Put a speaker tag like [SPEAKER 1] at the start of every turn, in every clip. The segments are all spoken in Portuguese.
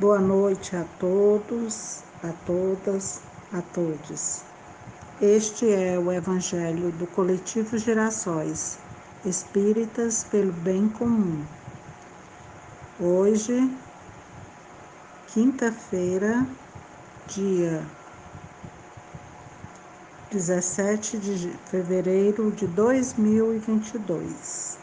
[SPEAKER 1] Boa noite a todos, a todas, a todos. Este é o Evangelho do Coletivo Gerações Espíritas pelo Bem Comum. Hoje, quinta-feira, dia 17 de fevereiro de 2022.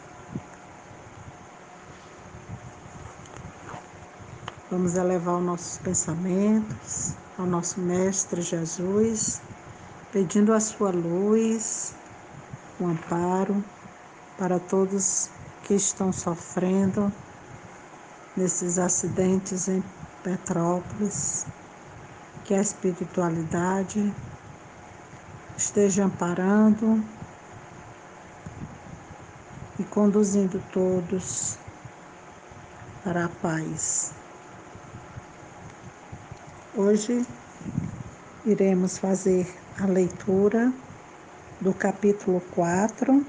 [SPEAKER 1] Vamos elevar os nossos pensamentos ao nosso Mestre Jesus, pedindo a sua luz, o um amparo para todos que estão sofrendo nesses acidentes em Petrópolis, que a espiritualidade esteja amparando e conduzindo todos para a paz. Hoje iremos fazer a leitura do capítulo 4.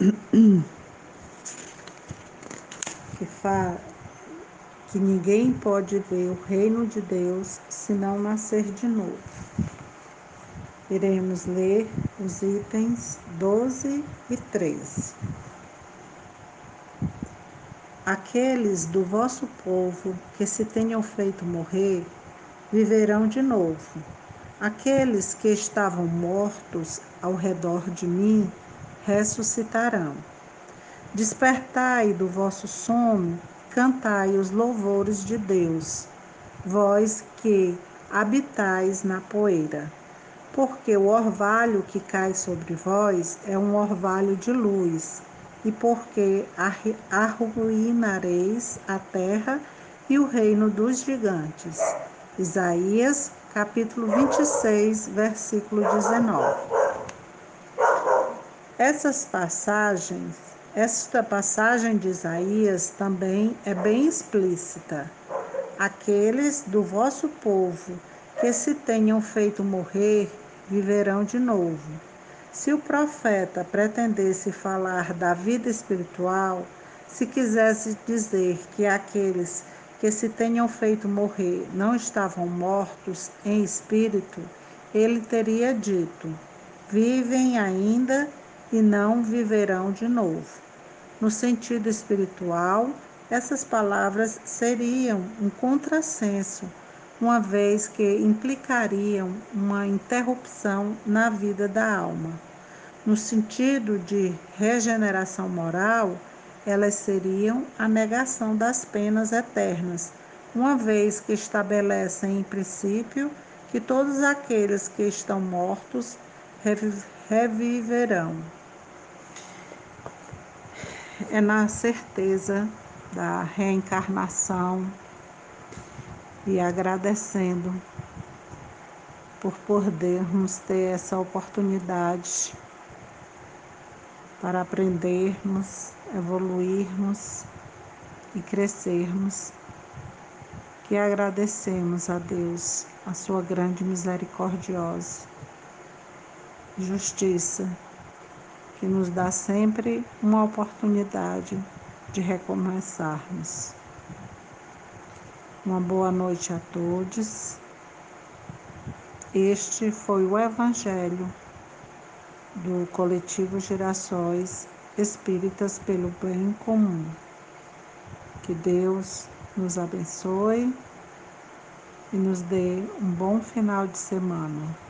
[SPEAKER 1] Que fala que ninguém pode ver o reino de Deus se não nascer de novo. Iremos ler os itens 12 e 13. Aqueles do vosso povo que se tenham feito morrer viverão de novo. Aqueles que estavam mortos ao redor de mim ressuscitarão. Despertai do vosso sono, cantai os louvores de Deus, vós que habitais na poeira. Porque o orvalho que cai sobre vós é um orvalho de luz e porque arruinareis a terra e o reino dos gigantes. Isaías, capítulo 26, versículo 19. Essas passagens, esta passagem de Isaías também é bem explícita. Aqueles do vosso povo que se tenham feito morrer viverão de novo se o profeta pretendesse falar da vida espiritual, se quisesse dizer que aqueles que se tenham feito morrer não estavam mortos em espírito, ele teria dito: vivem ainda e não viverão de novo. No sentido espiritual, essas palavras seriam um contrassenso, uma vez que implicariam uma interrupção na vida da alma. No sentido de regeneração moral, elas seriam a negação das penas eternas, uma vez que estabelecem em princípio que todos aqueles que estão mortos reviverão. É na certeza da reencarnação e agradecendo por podermos ter essa oportunidade para aprendermos, evoluirmos e crescermos, que agradecemos a Deus a sua grande misericordiosa justiça, que nos dá sempre uma oportunidade de recomeçarmos. Uma boa noite a todos. Este foi o Evangelho do coletivo Gerações Espíritas pelo Bem Comum. Que Deus nos abençoe e nos dê um bom final de semana.